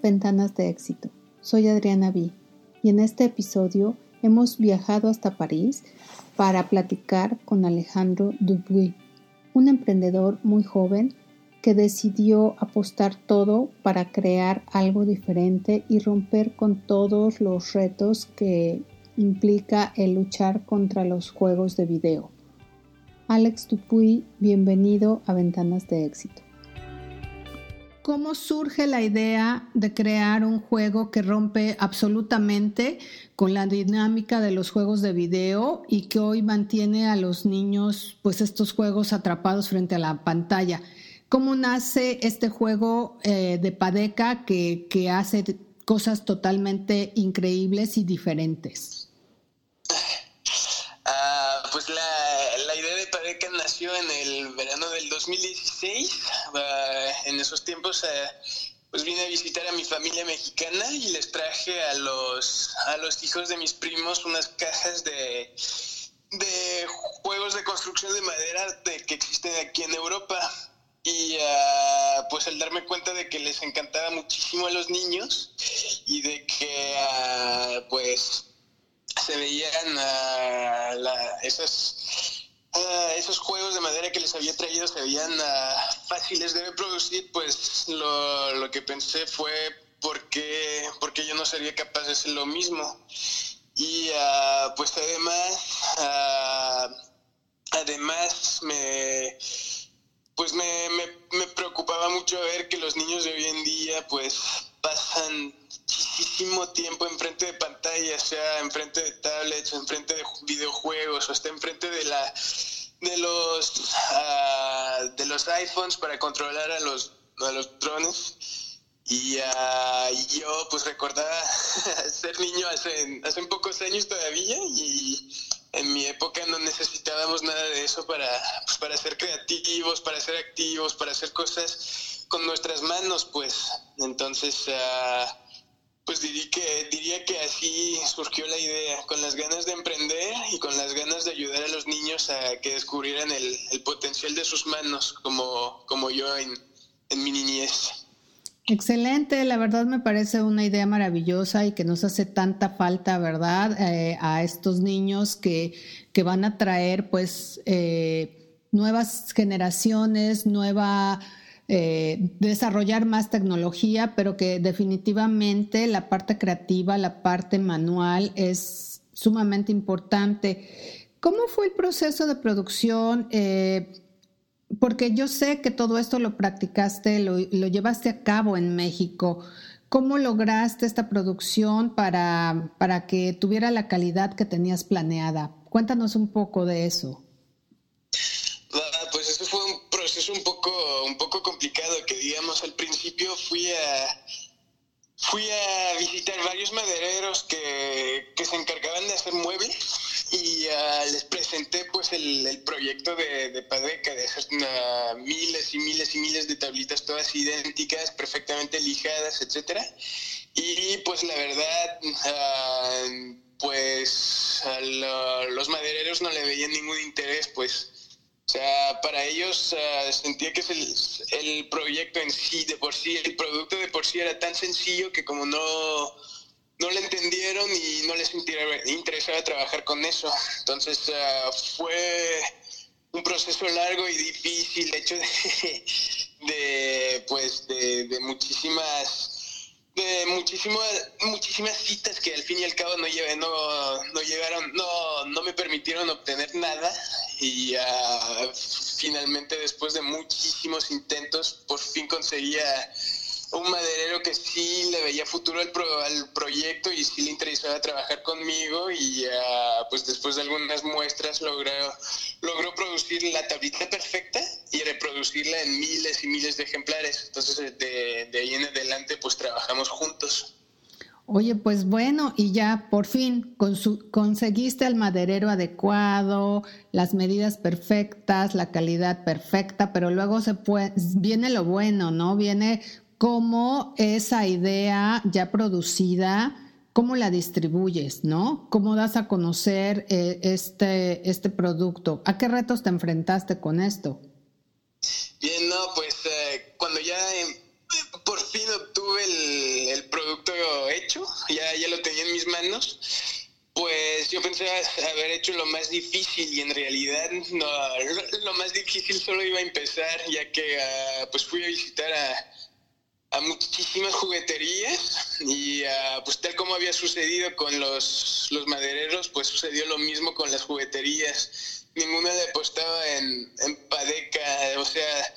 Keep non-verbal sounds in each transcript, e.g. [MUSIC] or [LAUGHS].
Ventanas de Éxito. Soy Adriana B. y en este episodio hemos viajado hasta París para platicar con Alejandro Dubuis, un emprendedor muy joven que decidió apostar todo para crear algo diferente y romper con todos los retos que implica el luchar contra los juegos de video. Alex Dupuy, bienvenido a Ventanas de Éxito. ¿Cómo surge la idea de crear un juego que rompe absolutamente con la dinámica de los juegos de video y que hoy mantiene a los niños pues estos juegos atrapados frente a la pantalla? ¿Cómo nace este juego eh, de Padeca que, hace cosas totalmente increíbles y diferentes? pues la, la, idea de Padeca nació en el verano del 2016. en esos tiempos eh, pues vine a visitar a mi familia mexicana y les traje a los, a los hijos de mis primos unas cajas de, de juegos de construcción de madera de, que existen aquí en Europa. Y ah, pues al darme cuenta de que les encantaba muchísimo a los niños y de que ah, pues se veían uh, esos, uh, esos juegos de madera que les había traído, se veían uh, fáciles de reproducir, pues lo, lo, que pensé fue por qué, porque yo no sería capaz de hacer lo mismo. Y pues además, además me pues me, me, me preocupaba mucho ver que los niños de hoy en día pues pasan muchísimo tiempo enfrente de pantallas, sea enfrente de tablets, o enfrente de videojuegos, o está enfrente de la de los uh, de los iPhones para controlar a los a los drones. Y, uh, yo pues recordaba [LAUGHS] ser niño hace hace pocos años todavía y en mi época no necesitábamos nada de eso para pues, para ser creativos para ser activos para hacer cosas con nuestras manos pues. Entonces uh, pues diría que, diría que así surgió la idea, con las ganas de emprender y con las ganas de ayudar a los niños a que descubrieran el, potencial de sus manos, como, como yo en, en mi niñez. Excelente, la verdad me parece una idea maravillosa y que nos hace tanta falta, ¿verdad? Eh, a estos niños que, que, van a traer pues eh, nuevas generaciones, nueva eh, desarrollar más tecnología, pero que definitivamente la parte creativa, la parte manual es sumamente importante. ¿Cómo fue el proceso de producción? Eh, porque yo sé que todo esto lo practicaste, lo, lo, llevaste a cabo en México. ¿Cómo lograste esta producción para, para que tuviera la calidad que tenías planeada? Cuéntanos un poco de eso. Fue un poco, un poco complicado, que digamos al principio fui a, fui a visitar varios madereros que, que se encargaban de hacer muebles y uh, les presenté pues el, el proyecto de, de, Padeca, de hacer una, miles y miles y miles de tablitas todas idénticas, perfectamente lijadas, etcétera. Y pues la verdad, uh, pues a lo, los madereros no le veían ningún interés, pues o sea, para ellos sentía que el, el, proyecto en sí, de por sí, el producto de por sí era tan sencillo que como no, no lo entendieron y no les interesaba trabajar con eso. Entonces uh, fue un proceso largo y difícil, hecho [LAUGHS] de, pues, de muchísimas de muchísimas muchísimas citas que al fin y al cabo no llevé, no, no llegaron no no me permitieron obtener nada. Y uh, finalmente después de muchísimos intentos por fin conseguía un maderero que sí le veía futuro al, pro, al proyecto y sí le interesaba trabajar conmigo y uh, pues después de algunas muestras logró, logró producir la tablita perfecta y reproducirla en miles y miles de ejemplares. Entonces de, de ahí en adelante pues trabajamos juntos. Oye, pues bueno, y ya por fin conseguiste el maderero adecuado, las medidas perfectas, la calidad perfecta, pero luego se puede, viene lo bueno, ¿no? Viene cómo esa idea ya producida, cómo la distribuyes, ¿no? ¿Cómo das a conocer eh, este, este producto? ¿A qué retos te enfrentaste con esto? Bien, no, pues eh, cuando ya eh, por fin obtuve tuve el, producto hecho, ya, ya lo tenía en mis manos, pues yo pensé haber hecho lo más difícil y en realidad no, lo más difícil solo iba a empezar, ya que uh, pues fui a visitar a, a muchísimas jugueterías y uh, pues tal como había sucedido con los, los madereros, pues sucedió lo mismo con las jugueterías. Ninguna le apostaba en, en Padeca, o sea,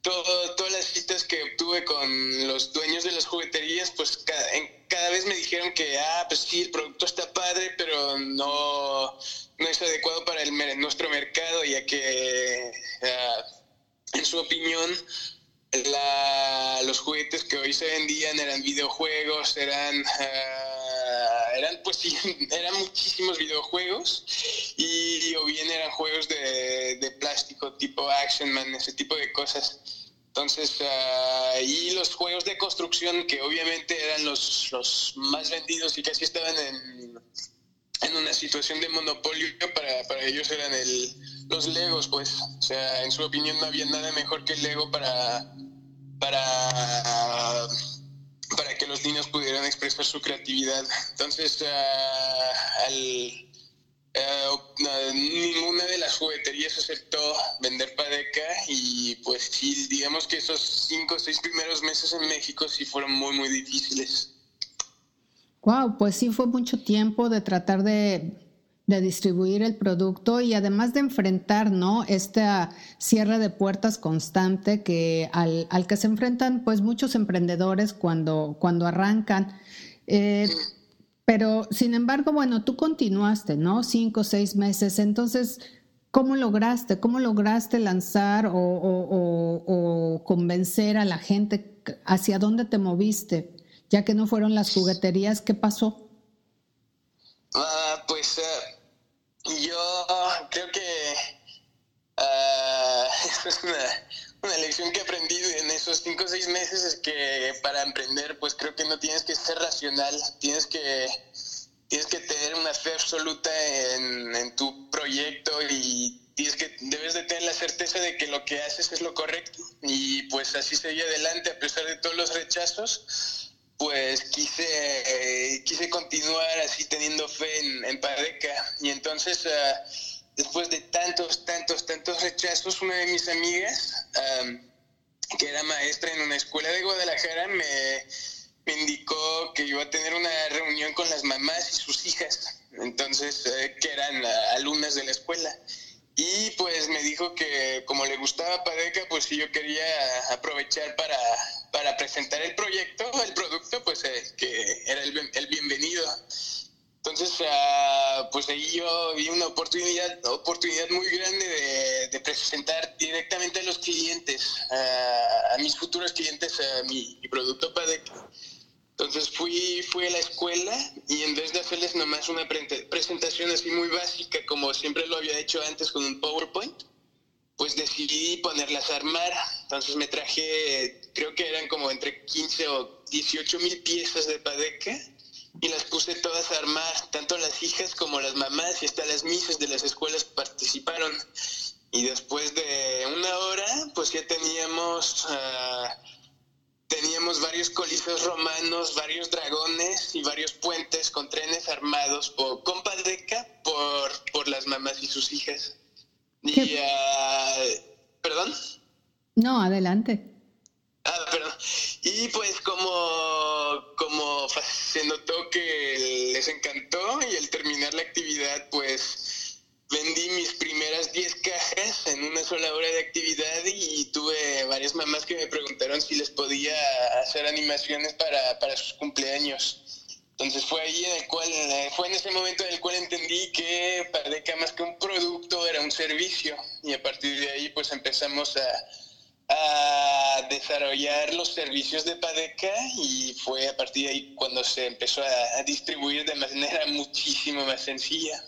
todo, todas las citas que obtuve con los dueños de las jugueterías, pues cada, en, cada vez me dijeron que, ah, pues sí, el producto está padre, pero no, no es adecuado para el, nuestro mercado, ya que, uh, en su opinión, la, los juguetes que hoy se vendían eran videojuegos, eran, uh, eran pues sí, [LAUGHS] eran muchísimos videojuegos y o bien eran juegos de, de plástico tipo Action Man, ese tipo de cosas. Entonces, uh, y los juegos de construcción que obviamente eran los, los más vendidos y casi estaban en, en una situación de monopolio, para, para ellos eran el, los Legos, pues. O sea, en su opinión no había nada mejor que el Lego para, para, para que los niños pudieran expresar su creatividad. Entonces, uh, al Uh, ninguna de las jugueterías aceptó vender Padeca y pues sí, digamos que esos cinco o seis primeros meses en México sí fueron muy, muy difíciles. Wow, pues sí fue mucho tiempo de tratar de, distribuir el producto y además de enfrentar, ¿no? Esta cierre de puertas constante que al, al que se enfrentan pues muchos emprendedores cuando, cuando arrancan. Eh, pero, sin embargo, bueno, tú continuaste, ¿no? Cinco, seis meses. Entonces, ¿cómo lograste? ¿Cómo lograste lanzar o, convencer a la gente? ¿Hacia dónde te moviste? Ya que no fueron las jugueterías, ¿qué pasó? Ah, pues uh, yo creo que uh, es [LAUGHS] una una lección que he aprendido en esos cinco o seis meses es que para emprender, pues creo que no tienes que ser racional, tienes que, tienes que tener una fe absoluta en, en tu proyecto y tienes que, debes de tener la certeza de que lo que haces es lo correcto. Y pues así seguí adelante a pesar de todos los rechazos pues quise, quise continuar así teniendo fe en, en Padeca. Y entonces, uh, después de tantos, tantos, tantos rechazos, una de mis amigas, que era maestra en una escuela de Guadalajara, me, indicó que iba a tener una reunión con las mamás y sus hijas, entonces, eh, que eran alumnas de la escuela. Y pues me dijo que como le gustaba Padeca, pues si yo quería aprovechar para, para presentar el proyecto, el producto, pues eh, que era el, el bienvenido. Entonces, uh, pues ahí yo vi una oportunidad, oportunidad muy grande de, presentar directamente a los clientes, uh, a mis futuros clientes, a mi, producto PADEC. Entonces fui, fui a la escuela y en vez de hacerles nomás una presentación así muy básica, como siempre lo había hecho antes con un PowerPoint, pues decidí ponerlas a armar. Entonces me traje, creo que eran como entre 15 o 18 mil piezas de Padeca y las puse todas a armar, tanto las hijas como las mamás y hasta las misas de las escuelas participaron. Y después de una hora, pues ya teníamos, uh, teníamos varios coliseos romanos, varios dragones y varios puentes con trenes armados por, con Padeca por, por las mamás y sus hijas. Y, uh, ¿Perdón? No, adelante. Ah, perdón. Y pues como, como se notó que les encantó y al terminar la actividad pues vendí mis primeras 10 cajas en una sola hora de actividad y tuve varias mamás que me preguntaron si les podía hacer animaciones para, para sus cumpleaños. Entonces fue ahí en el cual, fue en ese momento en el cual entendí que Padeca más que un producto era un servicio y a partir de ahí pues empezamos a a desarrollar los servicios de Padeca y fue a partir de ahí cuando se empezó a, distribuir de manera [LAUGHS] muchísimo más sencilla.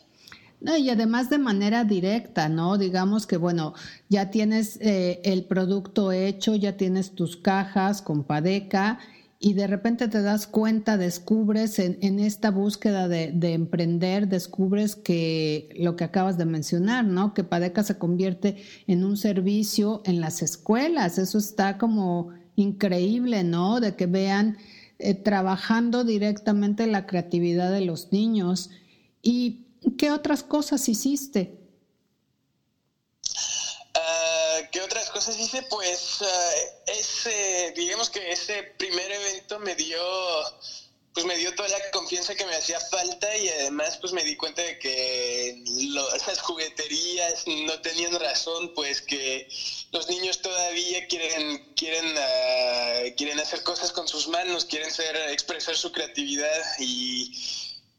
No, y además de manera directa, ¿no? Digamos que, bueno, ya tienes eh, el producto hecho, ya tienes tus cajas con Padeca y de repente te das cuenta, descubres en, esta búsqueda de, emprender, descubres que lo que acabas de mencionar, ¿no? Que Padeca se convierte en un servicio en las escuelas. Eso está como increíble, ¿no? De que vean eh, trabajando directamente la creatividad de los niños. ¿Y qué otras cosas hiciste? Ah, ¿Qué otras cosas hice? Pues ah, ese, digamos que ese primer evento me dio pues me dio toda la confianza que me hacía falta y además pues me di cuenta de que esas jugueterías no tenían razón, pues que los niños todavía quieren quieren uh, quieren hacer cosas con sus manos, quieren ser expresar su creatividad y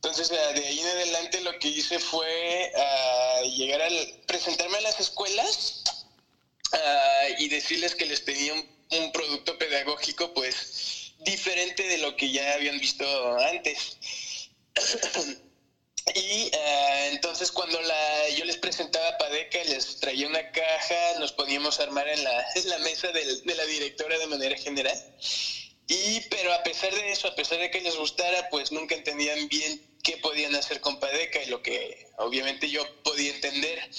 entonces de ahí en adelante lo que hice fue uh, llegar al presentarme a las escuelas y decirles que les tenía un producto pedagógico pues diferente de lo que ya habían visto antes. [CLEARS THROAT] y uh, entonces cuando la, yo les presentaba a Padeca, les traía una caja, nos poníamos a armar en la, en la mesa del, de la directora de manera general. Y, pero a pesar de eso, a pesar de que les gustara, pues nunca entendían bien qué podían hacer con Padeca y lo que obviamente yo podía entender.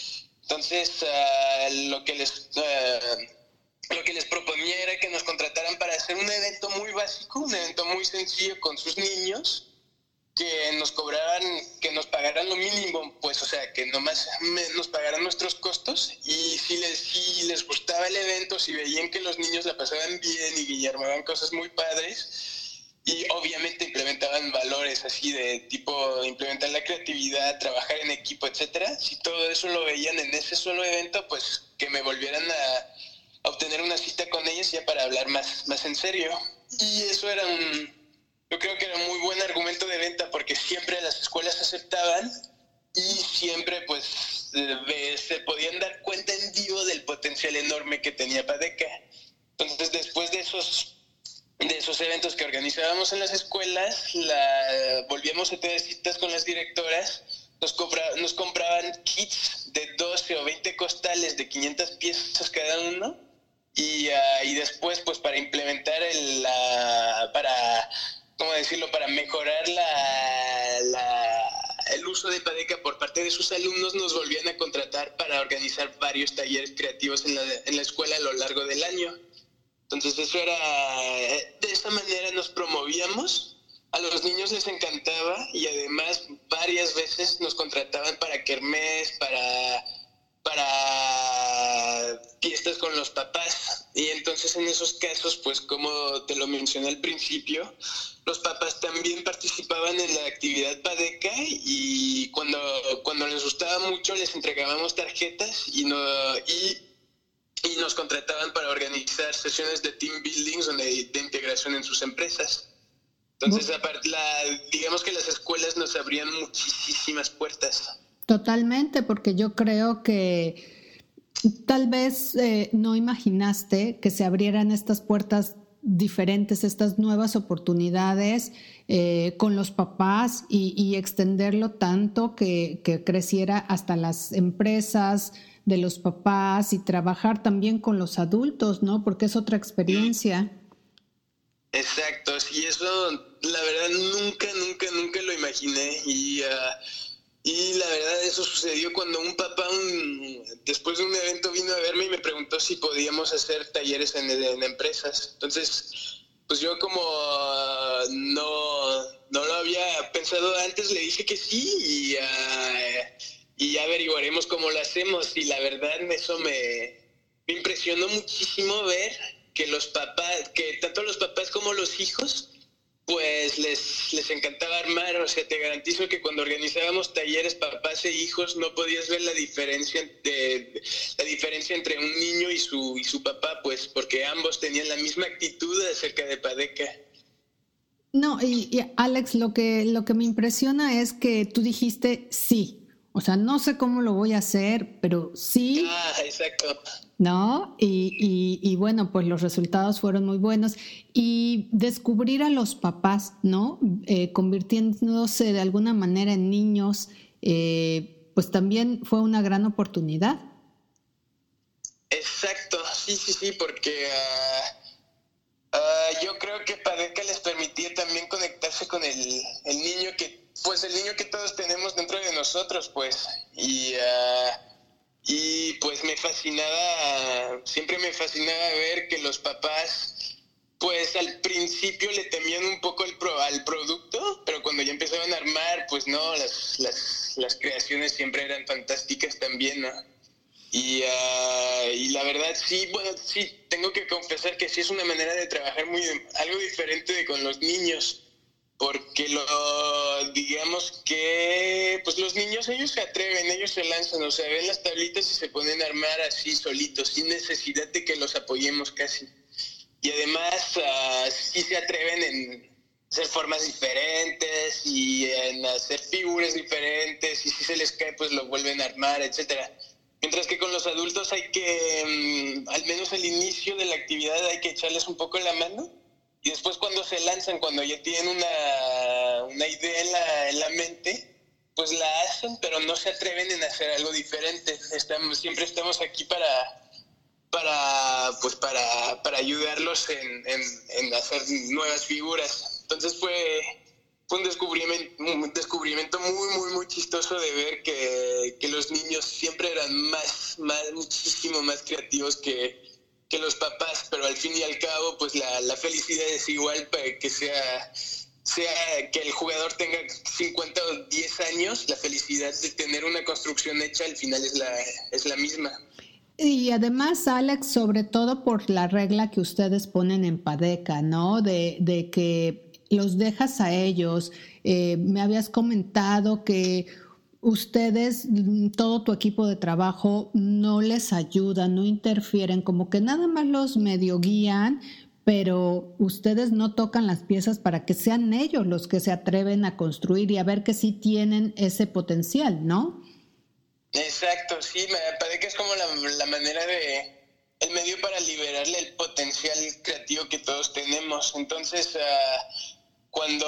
Entonces, uh, lo que les... Uh, lo que les proponía era que nos contrataran para hacer un evento muy básico, un evento muy sencillo con sus niños, que nos cobraran, que nos pagaran lo mínimo, pues, o sea, que nomás nos pagaran nuestros costos y si les, si les gustaba el evento, si veían que los niños la pasaban bien y armaban cosas muy padres y obviamente implementaban valores así de tipo implementar la creatividad, trabajar en equipo, etcétera, si todo eso lo veían en ese solo evento, pues que me volvieran a obtener una cita con ellos ya para hablar más, más en serio. Y eso era un, yo creo que era muy buen argumento de venta porque siempre las escuelas aceptaban y siempre pues se podían dar cuenta en vivo del potencial enorme que tenía Padeca. Entonces después de esos de esos eventos que organizábamos en las escuelas, la, volvíamos a tener citas con las directoras, nos, compraban kits de 12 o 20 costales de 500 piezas cada uno y, uh, después pues para implementar el, la, para, ¿cómo decirlo? Para mejorar la, el uso de Padeca por parte de sus alumnos nos volvían a contratar para organizar varios talleres creativos en la, en la escuela a lo largo del año. Entonces eso era, de esa manera nos promovíamos, a los niños les encantaba y además varias veces nos contrataban para kermés, para para fiestas con los papás. Y entonces en esos casos, pues como te lo mencioné al principio, los papás también participaban en la actividad Padeca y cuando, cuando les gustaba mucho les entregábamos tarjetas y, no, y, y nos contrataban para organizar sesiones de team buildings donde, de integración en sus empresas. Entonces, la, digamos que las escuelas nos abrían muchísimas puertas. Totalmente, porque yo creo que tal vez eh, no imaginaste que se abrieran estas puertas diferentes, estas nuevas oportunidades eh, con los papás y, extenderlo tanto que, que, creciera hasta las empresas de los papás y trabajar también con los adultos, ¿no? Porque es otra experiencia. Exacto, sí, eso la verdad nunca, nunca, nunca lo imaginé y... Ah, y la verdad eso sucedió cuando un papá después de un evento vino a verme y me preguntó si podíamos hacer talleres en, empresas. Entonces, pues yo como no, no lo había pensado antes, le dije que sí y, y ya averiguaremos cómo lo hacemos. Y la verdad eso me, me impresionó muchísimo ver que los papás, que tanto los papás como los hijos pues les, les encantaba armar, o sea, te garantizo que cuando organizábamos talleres papás e hijos no podías ver la diferencia de, la diferencia entre un niño y su y su papá, pues porque ambos tenían la misma actitud acerca de Padeca. No, y, Alex, lo que lo que me impresiona es que tú dijiste sí. O sea, no sé cómo lo voy a hacer, pero sí. Ah, exacto. ¿no? Y, bueno, pues los resultados fueron muy buenos. Y descubrir a los papás, ¿no? Eh, convirtiéndose de alguna manera en niños, eh, pues también fue una gran oportunidad. Exacto, sí, sí, sí, porque ah, yo creo que Padeca les permitía también conectarse con el, el, niño que, pues el niño que todos tenemos nosotros, pues. Y... Uh, y pues me fascinaba, siempre me fascinaba ver que los papás pues al principio le temían un poco el pro, al producto, pero cuando ya empezaban a armar, pues no, las, las, las creaciones siempre eran fantásticas también, ¿no? Y, ah, y, la verdad sí, bueno, sí, tengo que confesar que sí es una manera de trabajar muy, algo diferente de con los niños, porque lo, digamos que, pues los niños, ellos se atreven, ellos se lanzan, o sea, ven las tablitas y se ponen a armar así solitos, sin necesidad de que los apoyemos casi. Y además uh, sí se atreven en hacer formas diferentes y en hacer figuras diferentes, y si se les cae, pues lo vuelven a armar, etcétera Mientras que con los adultos hay que, mm, al menos al inicio de la actividad, hay que echarles un poco la mano. Y después cuando se lanzan, cuando ya tienen una, una idea en la, en la mente, pues la hacen, pero no se atreven en hacer algo diferente. Estamos, siempre estamos aquí para, para, pues para, para ayudarlos en, en, en hacer nuevas figuras. Entonces fue, un descubrimiento, un descubrimiento muy, muy, muy chistoso de ver que, que los niños siempre eran más, más, muchísimo más creativos que, que los papás, pero al fin y al cabo, pues la, la felicidad es igual para que sea, sea que el jugador tenga 50 o 10 años, la felicidad de tener una construcción hecha al final es la, es la misma. Y además, Alex, sobre todo por la regla que ustedes ponen en Padeca, ¿no? De, de que los dejas a ellos. Eh, me habías comentado que ustedes, todo tu equipo de trabajo, no les ayuda, no interfieren, como que nada más los medio guían, pero ustedes no tocan las piezas para que sean ellos los que se atreven a construir y a ver que sí tienen ese potencial, ¿no? Exacto, sí, me parece que es como la, la manera de, el medio para liberarle el potencial creativo que todos tenemos. Entonces, uh, cuando,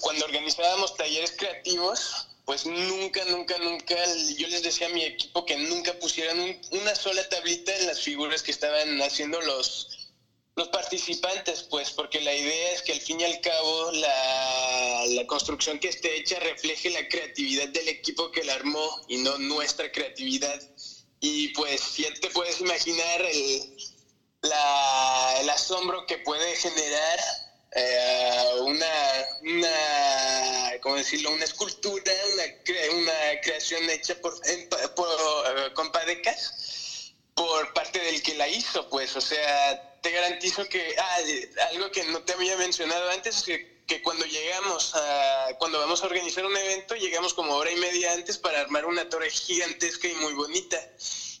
cuando organizábamos talleres creativos, pues nunca, nunca, nunca, yo les decía a mi equipo que nunca pusieran una sola tablita en las figuras que estaban haciendo los, los participantes, pues, porque la idea es que al fin y al cabo la, la construcción que esté hecha refleje la creatividad del equipo que la armó y no nuestra creatividad. Y pues ya te puedes imaginar el, el asombro que puede generar eh, una, una, ¿cómo decirlo? Una escultura, una, creación hecha por, por, eh, con padecas por parte del que la hizo, pues, o sea, te garantizo que, ah, algo que no te había mencionado antes es que, que cuando llegamos a, cuando vamos a organizar un evento, llegamos como hora y media antes para armar una torre gigantesca y muy bonita.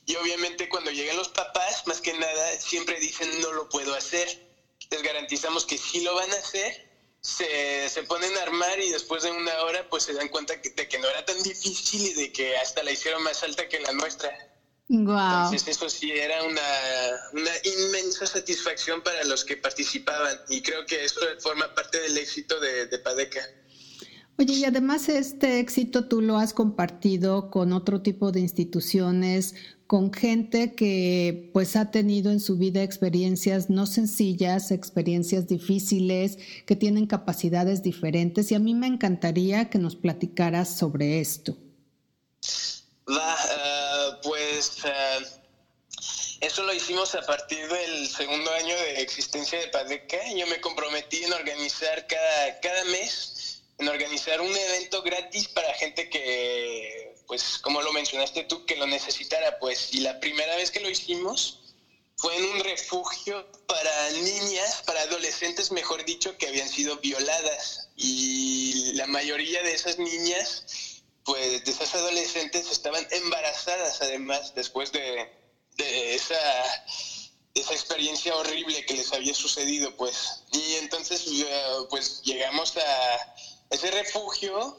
Y obviamente cuando llegan los papás, más que nada, siempre dicen no lo puedo hacer les garantizamos que sí lo van a hacer, se, se ponen a armar y después de una hora pues se dan cuenta de que no era tan difícil y de que hasta la hicieron más alta que la nuestra. Wow. Entonces eso sí era una, una inmensa satisfacción para los que participaban y creo que eso forma parte del éxito de, de Padeca. Oye, y además este éxito tú lo has compartido con otro tipo de instituciones, con gente que pues ha tenido en su vida experiencias no sencillas, experiencias difíciles, que tienen capacidades diferentes y a mí me encantaría que nos platicaras sobre esto. Va, uh, pues uh, eso lo hicimos a partir del segundo año de existencia de Padeca. Yo me comprometí en organizar cada, cada mes, en organizar un evento gratis para gente que pues como lo mencionaste tú, que lo necesitara, pues, y la primera vez que lo hicimos fue en un refugio para niñas, para adolescentes, mejor dicho, que habían sido violadas. Y la mayoría de esas niñas, pues, de esas adolescentes estaban embarazadas, además, después de, esa esa experiencia horrible que les había sucedido, pues. Y entonces, pues llegamos a ese refugio,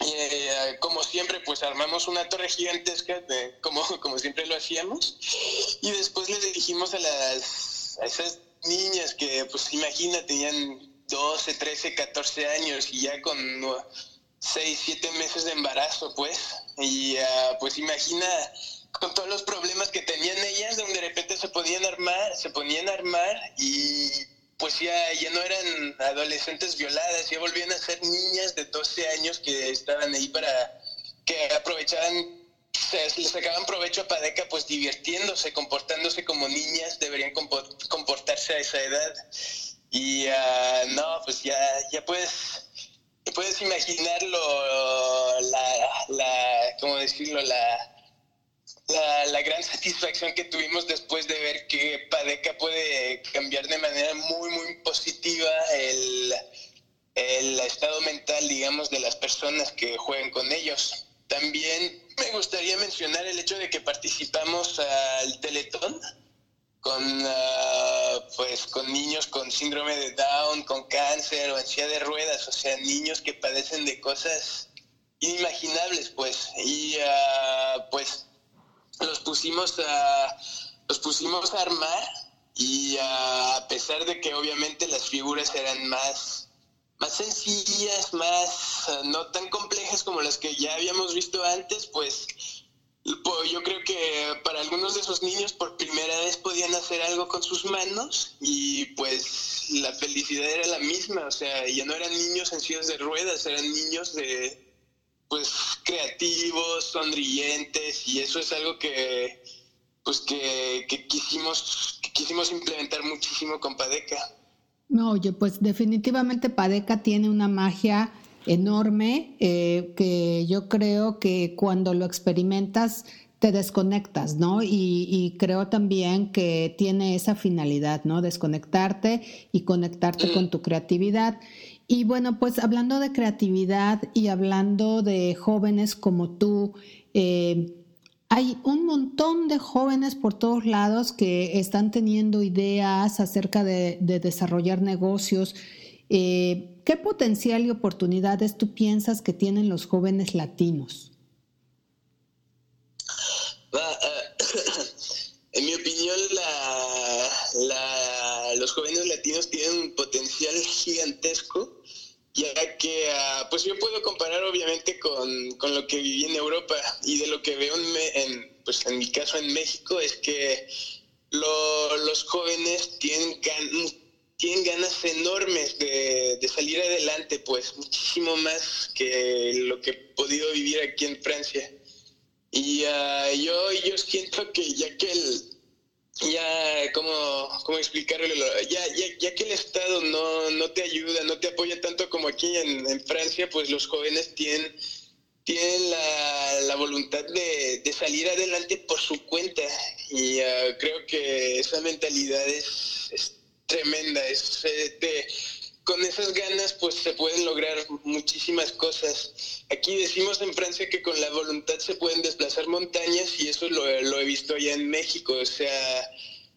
eh, como siempre, pues armamos una torre gigantesca, como, [LAUGHS] como siempre lo hacíamos, y después le dijimos a, las, a esas niñas que, pues imagina, tenían 12, 13, 14 años y ya con 6, 7 meses de embarazo, pues, y uh, pues imagina con todos los problemas que tenían ellas, donde de repente se podían armar, se ponían a armar y pues ya, no eran adolescentes violadas, ya volvían a ser niñas de 12 años que estaban ahí para, que aprovechaban se, le sacaban provecho a Padeca pues divirtiéndose, comportándose como niñas deberían comportarse a esa edad. Y ah, no, pues ya, ya puedes, puedes imaginarlo, la, la, ¿cómo decirlo? La, la, gran satisfacción que tuvimos después de ver que Padeca puede cambiar de manera muy, muy positiva el, el estado mental, digamos, de las personas que juegan con ellos. También me gustaría mencionar el hecho de que participamos al Teletón con, ah, pues, con niños con síndrome de Down, con cáncer o ansiedad de ruedas, o sea, niños que padecen de cosas inimaginables, pues. Y uh, pues los pusimos a, los pusimos a armar y a pesar de que obviamente las figuras eran más, más sencillas, más no tan complejas como las que ya habíamos visto antes, pues, pues yo creo que para algunos de esos niños por primera vez podían hacer algo con sus manos y pues la felicidad era la misma, o sea, ya no eran niños en sillas de ruedas, eran niños de pues creativos, sonrientes y eso es algo que pues que, quisimos quisimos implementar muchísimo con Padeca. No, oye, pues definitivamente Padeca tiene una magia enorme eh, que yo creo que cuando lo experimentas te desconectas, ¿no? Y, y, creo también que tiene esa finalidad, ¿no? Desconectarte y conectarte con mm. tu creatividad. Y bueno, pues hablando de creatividad y hablando de jóvenes como tú, eh, hay un montón de jóvenes por todos lados que están teniendo ideas acerca de, desarrollar negocios. Eh, ¿Qué potencial y oportunidades tú piensas que tienen los jóvenes latinos? Eh, [COUGHS] en mi opinión, los jóvenes latinos tienen un potencial gigantesco, ya que ah, pues yo puedo comparar obviamente con, lo que viví en Europa y de lo que veo en, pues en mi caso en México es que los jóvenes tienen, tienen ganas enormes de, de, salir adelante, pues muchísimo más que lo que he podido vivir aquí en Francia. Y uh, yo, yo siento que ya que el, ya, ¿cómo, cómo explicarlo? Ya, ya, ya, que el Estado no, no te ayuda, no te apoya tanto como aquí en, Francia, pues los jóvenes tienen, tienen la, la voluntad de, de, salir adelante por su cuenta. Y uh, creo que esa mentalidad es tremenda, es de con esas ganas pues se pueden lograr muchísimas cosas. Aquí decimos en Francia que con la voluntad se pueden desplazar montañas y eso lo, he visto ya en México. O sea,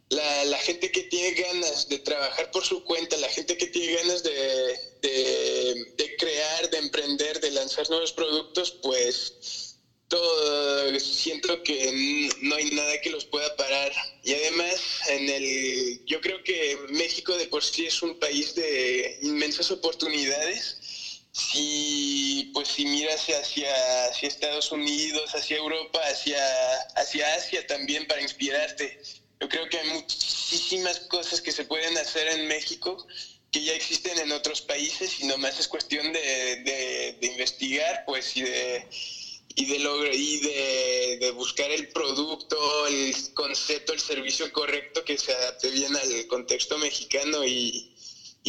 la, gente que tiene ganas de trabajar por su cuenta, la gente que tiene ganas de, de crear, de emprender, de lanzar nuevos productos, pues todo, siento que no hay nada que los pueda parar. Y además, en el, yo creo que México de por sí es un país de inmensas oportunidades. Si, pues si miras hacia, hacia Estados Unidos, hacia Europa, hacia, hacia Asia también para inspirarte. Yo creo que hay muchísimas cosas que se pueden hacer en México que ya existen en otros países y nomás es cuestión de, de investigar pues y de y de lograr y de, buscar el producto, el concepto, el servicio correcto que se adapte bien al contexto mexicano y,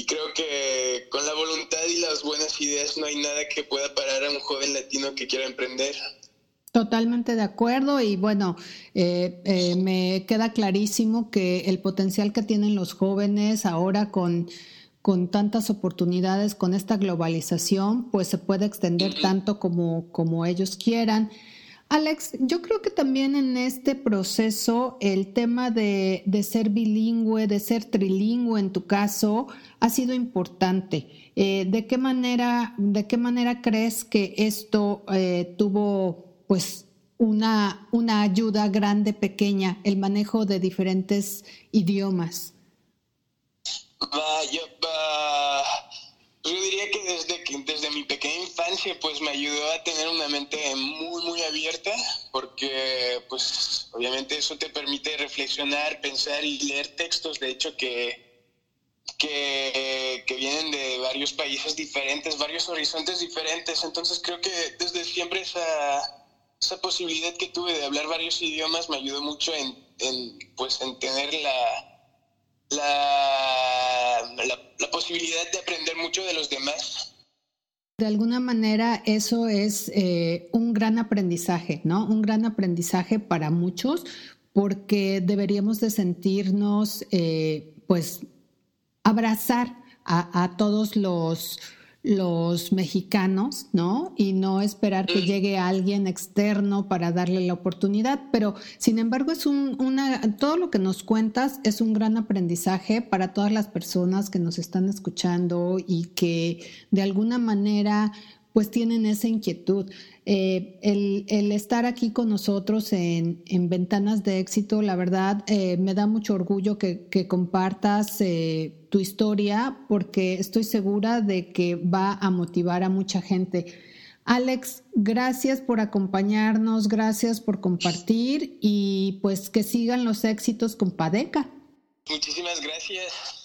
creo que con la voluntad y las buenas ideas no hay nada que pueda parar a un joven latino que quiera emprender. Totalmente de acuerdo y bueno, eh, eh, me queda clarísimo que el potencial que tienen los jóvenes ahora con con tantas oportunidades, con esta globalización, pues se puede extender tanto como, como ellos quieran. Alex, yo creo que también en este proceso el tema de, ser bilingüe, de ser trilingüe en tu caso, ha sido importante. Eh, ¿de, qué manera, ¿De qué manera crees que esto eh, tuvo pues una, una ayuda grande, pequeña, el manejo de diferentes idiomas? Yo, yo diría que desde, desde mi pequeña infancia pues me ayudó a tener una mente muy muy abierta porque pues obviamente eso te permite reflexionar, pensar y leer textos de hecho que, que, que vienen de varios países diferentes, varios horizontes diferentes. Entonces creo que desde siempre esa esa posibilidad que tuve de hablar varios idiomas me ayudó mucho en, en pues en tener la, la, la, posibilidad de aprender mucho de los demás. De alguna manera eso es eh, un gran aprendizaje, ¿no? Un gran aprendizaje para muchos porque deberíamos de sentirnos, eh, pues, abrazar a todos los los mexicanos, ¿no? Y no esperar que llegue alguien externo para darle la oportunidad. Pero, sin embargo, es un, una, todo lo que nos cuentas es un gran aprendizaje para todas las personas que nos están escuchando y que de alguna manera pues tienen esa inquietud. Eh, el, estar aquí con nosotros en, Ventanas de Éxito, la verdad, eh, me da mucho orgullo que, compartas eh, tu historia porque estoy segura de que va a motivar a mucha gente. Alex, gracias por acompañarnos, gracias por compartir y pues que sigan los éxitos con Padeca. Muchísimas gracias.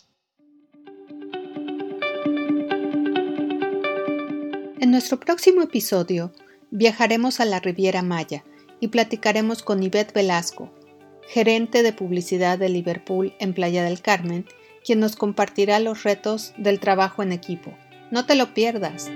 En nuestro próximo episodio viajaremos a la Riviera Maya y platicaremos con Ivette Velasco, gerente de publicidad de Liverpool en Playa del Carmen, quien nos compartirá los retos del trabajo en equipo. No te lo pierdas.